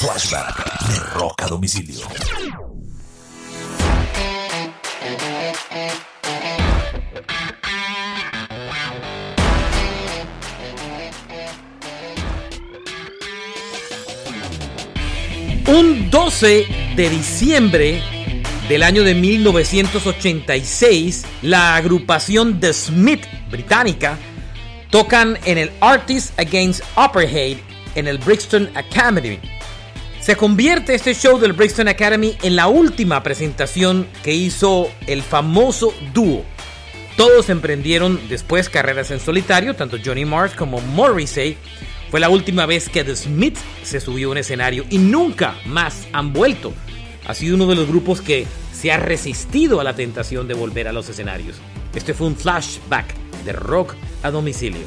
Flashback de Rock a Domicilio. Un 12 de diciembre del año de 1986, la agrupación The Smith británica tocan en el Artists Against Apartheid en el Brixton Academy. Se convierte este show del Brixton Academy en la última presentación que hizo el famoso dúo. Todos emprendieron después carreras en solitario, tanto Johnny Marr como Morrissey, fue la última vez que The Smiths se subió a un escenario y nunca más han vuelto. Ha sido uno de los grupos que se ha resistido a la tentación de volver a los escenarios. Este fue un flashback de rock a domicilio.